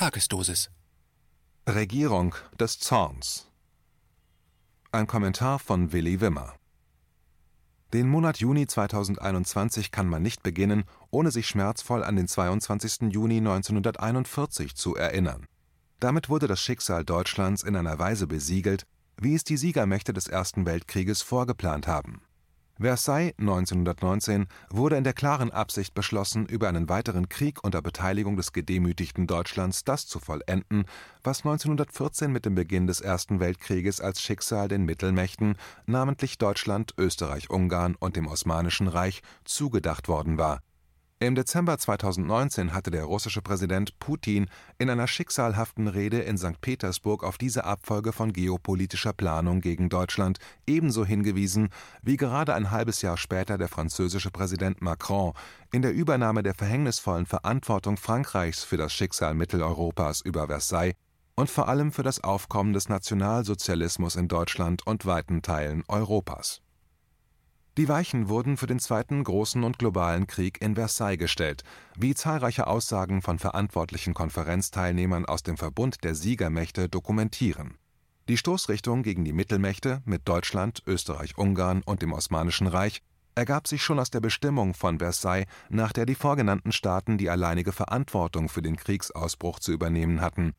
Tagesdosis Regierung des Zorns Ein Kommentar von Willi Wimmer Den Monat Juni 2021 kann man nicht beginnen, ohne sich schmerzvoll an den 22. Juni 1941 zu erinnern. Damit wurde das Schicksal Deutschlands in einer Weise besiegelt, wie es die Siegermächte des Ersten Weltkrieges vorgeplant haben Versailles 1919 wurde in der klaren Absicht beschlossen, über einen weiteren Krieg unter Beteiligung des gedemütigten Deutschlands das zu vollenden, was 1914 mit dem Beginn des Ersten Weltkrieges als Schicksal den Mittelmächten, namentlich Deutschland, Österreich-Ungarn und dem Osmanischen Reich, zugedacht worden war im Dezember 2019 hatte der russische Präsident Putin in einer schicksalhaften Rede in St. Petersburg auf diese Abfolge von geopolitischer Planung gegen Deutschland ebenso hingewiesen, wie gerade ein halbes Jahr später der französische Präsident Macron in der Übernahme der verhängnisvollen Verantwortung Frankreichs für das Schicksal Mitteleuropas über Versailles und vor allem für das Aufkommen des Nationalsozialismus in Deutschland und weiten Teilen Europas die Weichen wurden für den Zweiten Großen und Globalen Krieg in Versailles gestellt, wie zahlreiche Aussagen von verantwortlichen Konferenzteilnehmern aus dem Verbund der Siegermächte dokumentieren. Die Stoßrichtung gegen die Mittelmächte mit Deutschland, Österreich-Ungarn und dem Osmanischen Reich ergab sich schon aus der Bestimmung von Versailles, nach der die vorgenannten Staaten die alleinige Verantwortung für den Kriegsausbruch zu übernehmen hatten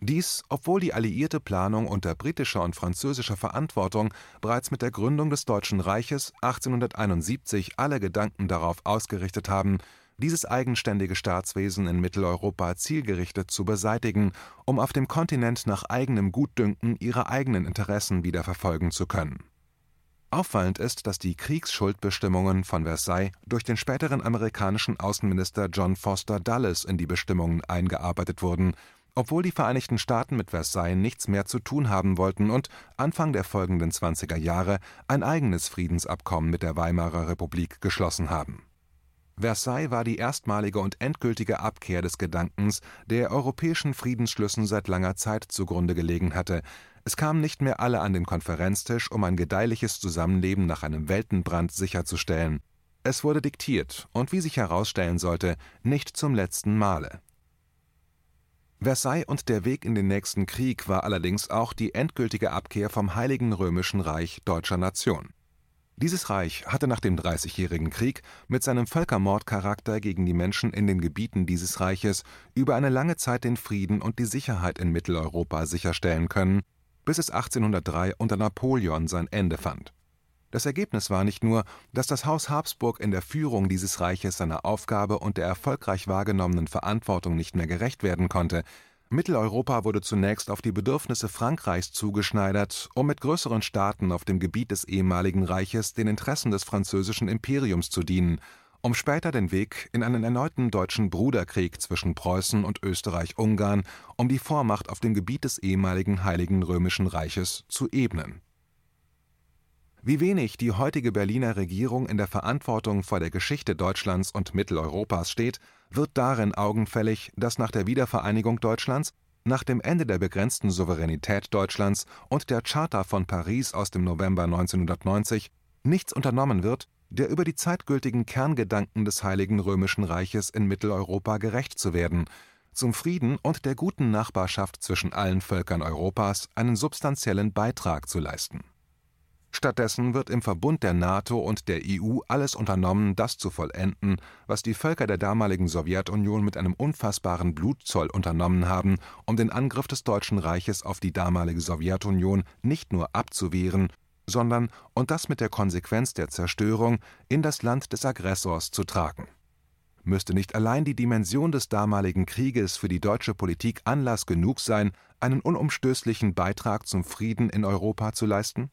dies, obwohl die alliierte Planung unter britischer und französischer Verantwortung bereits mit der Gründung des Deutschen Reiches 1871 alle Gedanken darauf ausgerichtet haben, dieses eigenständige Staatswesen in Mitteleuropa zielgerichtet zu beseitigen, um auf dem Kontinent nach eigenem Gutdünken ihre eigenen Interessen wieder verfolgen zu können. Auffallend ist, dass die Kriegsschuldbestimmungen von Versailles durch den späteren amerikanischen Außenminister John Foster Dulles in die Bestimmungen eingearbeitet wurden obwohl die Vereinigten Staaten mit Versailles nichts mehr zu tun haben wollten und Anfang der folgenden 20er Jahre ein eigenes Friedensabkommen mit der Weimarer Republik geschlossen haben. Versailles war die erstmalige und endgültige Abkehr des Gedankens, der europäischen Friedensschlüssen seit langer Zeit zugrunde gelegen hatte. Es kamen nicht mehr alle an den Konferenztisch, um ein gedeihliches Zusammenleben nach einem Weltenbrand sicherzustellen. Es wurde diktiert und wie sich herausstellen sollte, nicht zum letzten Male. Versailles und der Weg in den nächsten Krieg war allerdings auch die endgültige Abkehr vom Heiligen Römischen Reich deutscher Nation. Dieses Reich hatte nach dem Dreißigjährigen Krieg mit seinem Völkermordcharakter gegen die Menschen in den Gebieten dieses Reiches über eine lange Zeit den Frieden und die Sicherheit in Mitteleuropa sicherstellen können, bis es 1803 unter Napoleon sein Ende fand das Ergebnis war nicht nur, dass das Haus Habsburg in der Führung dieses Reiches seiner Aufgabe und der erfolgreich wahrgenommenen Verantwortung nicht mehr gerecht werden konnte, Mitteleuropa wurde zunächst auf die Bedürfnisse Frankreichs zugeschneidert, um mit größeren Staaten auf dem Gebiet des ehemaligen Reiches den Interessen des französischen Imperiums zu dienen, um später den Weg in einen erneuten deutschen Bruderkrieg zwischen Preußen und Österreich-Ungarn um die Vormacht auf dem Gebiet des ehemaligen Heiligen Römischen Reiches zu ebnen wie wenig die heutige Berliner Regierung in der Verantwortung vor der Geschichte Deutschlands und Mitteleuropas steht, wird darin augenfällig, dass nach der Wiedervereinigung Deutschlands, nach dem Ende der begrenzten Souveränität Deutschlands und der Charta von Paris aus dem November 1990 nichts unternommen wird, der über die zeitgültigen Kerngedanken des Heiligen Römischen Reiches in Mitteleuropa gerecht zu werden, zum Frieden und der guten Nachbarschaft zwischen allen Völkern Europas einen substanziellen Beitrag zu leisten Stattdessen wird im Verbund der NATO und der EU alles unternommen, das zu vollenden, was die Völker der damaligen Sowjetunion mit einem unfassbaren Blutzoll unternommen haben, um den Angriff des Deutschen Reiches auf die damalige Sowjetunion nicht nur abzuwehren, sondern, und das mit der Konsequenz der Zerstörung, in das Land des Aggressors zu tragen. Müsste nicht allein die Dimension des damaligen Krieges für die deutsche Politik Anlass genug sein, einen unumstößlichen Beitrag zum Frieden in Europa zu leisten?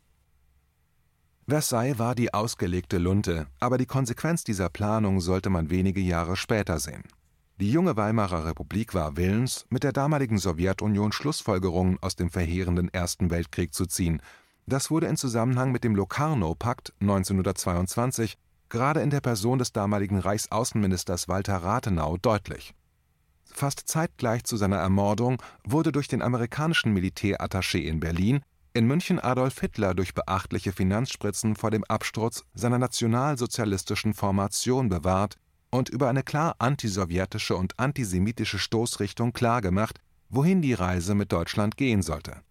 Versailles war die ausgelegte Lunte, aber die Konsequenz dieser Planung sollte man wenige Jahre später sehen. Die junge Weimarer Republik war willens, mit der damaligen Sowjetunion Schlussfolgerungen aus dem verheerenden Ersten Weltkrieg zu ziehen. Das wurde in Zusammenhang mit dem Locarno-Pakt 1922 gerade in der Person des damaligen Reichsaußenministers Walter Rathenau deutlich. Fast zeitgleich zu seiner Ermordung wurde durch den amerikanischen Militärattaché in Berlin in München Adolf Hitler durch beachtliche Finanzspritzen vor dem Absturz seiner nationalsozialistischen Formation bewahrt und über eine klar antisowjetische und antisemitische Stoßrichtung klargemacht, wohin die Reise mit Deutschland gehen sollte.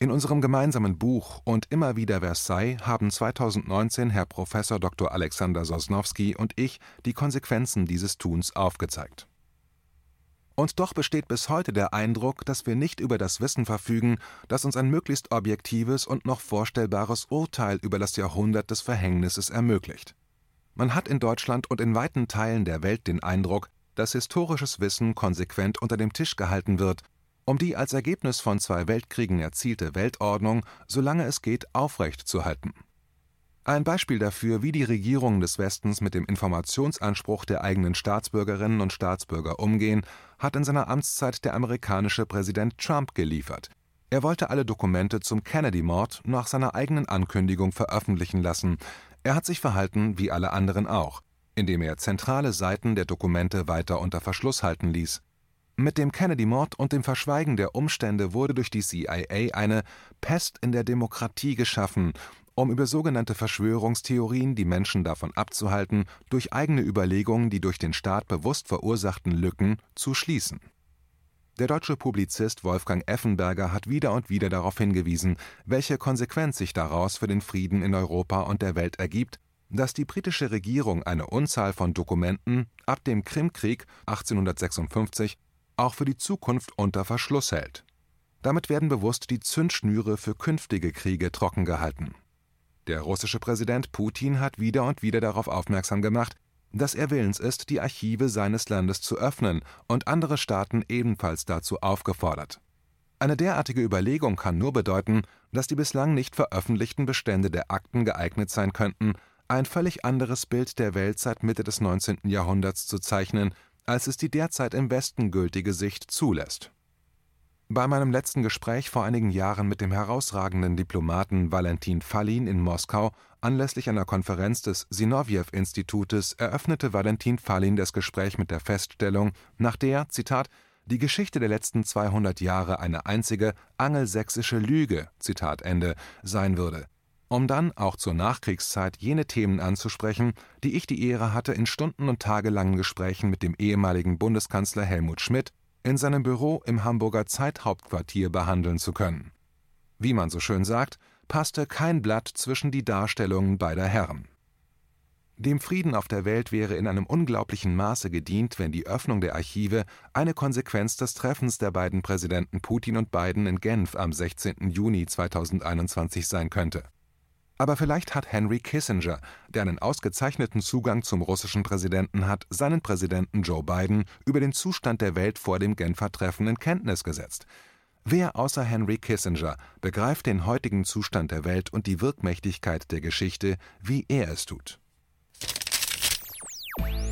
In unserem gemeinsamen Buch und immer wieder Versailles haben 2019 Herr Prof. Dr. Alexander Sosnowski und ich die Konsequenzen dieses Tuns aufgezeigt. Und doch besteht bis heute der Eindruck, dass wir nicht über das Wissen verfügen, das uns ein möglichst objektives und noch vorstellbares Urteil über das Jahrhundert des Verhängnisses ermöglicht. Man hat in Deutschland und in weiten Teilen der Welt den Eindruck, dass historisches Wissen konsequent unter dem Tisch gehalten wird um die als Ergebnis von zwei Weltkriegen erzielte Weltordnung, solange es geht, aufrechtzuerhalten. Ein Beispiel dafür, wie die Regierungen des Westens mit dem Informationsanspruch der eigenen Staatsbürgerinnen und Staatsbürger umgehen, hat in seiner Amtszeit der amerikanische Präsident Trump geliefert. Er wollte alle Dokumente zum Kennedy-Mord nach seiner eigenen Ankündigung veröffentlichen lassen. Er hat sich verhalten wie alle anderen auch, indem er zentrale Seiten der Dokumente weiter unter Verschluss halten ließ. Mit dem Kennedy-Mord und dem Verschweigen der Umstände wurde durch die CIA eine Pest in der Demokratie geschaffen, um über sogenannte Verschwörungstheorien die Menschen davon abzuhalten, durch eigene Überlegungen die durch den Staat bewusst verursachten Lücken zu schließen. Der deutsche Publizist Wolfgang Effenberger hat wieder und wieder darauf hingewiesen, welche Konsequenz sich daraus für den Frieden in Europa und der Welt ergibt, dass die britische Regierung eine Unzahl von Dokumenten ab dem Krimkrieg 1856 auch für die Zukunft unter Verschluss hält. Damit werden bewusst die Zündschnüre für künftige Kriege trockengehalten. Der russische Präsident Putin hat wieder und wieder darauf aufmerksam gemacht, dass er willens ist, die Archive seines Landes zu öffnen und andere Staaten ebenfalls dazu aufgefordert. Eine derartige Überlegung kann nur bedeuten, dass die bislang nicht veröffentlichten Bestände der Akten geeignet sein könnten, ein völlig anderes Bild der Welt seit Mitte des 19. Jahrhunderts zu zeichnen als es die derzeit im Westen gültige Sicht zulässt. Bei meinem letzten Gespräch vor einigen Jahren mit dem herausragenden Diplomaten Valentin Fallin in Moskau anlässlich einer Konferenz des Sinowjew-Institutes eröffnete Valentin Fallin das Gespräch mit der Feststellung, nach der, Zitat, die Geschichte der letzten 200 Jahre eine einzige angelsächsische Lüge, Zitat Ende, sein würde. Um dann auch zur Nachkriegszeit jene Themen anzusprechen, die ich die Ehre hatte, in stunden- und tagelangen Gesprächen mit dem ehemaligen Bundeskanzler Helmut Schmidt in seinem Büro im Hamburger Zeithauptquartier behandeln zu können. Wie man so schön sagt, passte kein Blatt zwischen die Darstellungen beider Herren. Dem Frieden auf der Welt wäre in einem unglaublichen Maße gedient, wenn die Öffnung der Archive eine Konsequenz des Treffens der beiden Präsidenten Putin und Biden in Genf am 16. Juni 2021 sein könnte aber vielleicht hat Henry Kissinger, der einen ausgezeichneten Zugang zum russischen Präsidenten hat, seinen Präsidenten Joe Biden über den Zustand der Welt vor dem Genfer Treffen in Kenntnis gesetzt. Wer außer Henry Kissinger begreift den heutigen Zustand der Welt und die Wirkmächtigkeit der Geschichte, wie er es tut?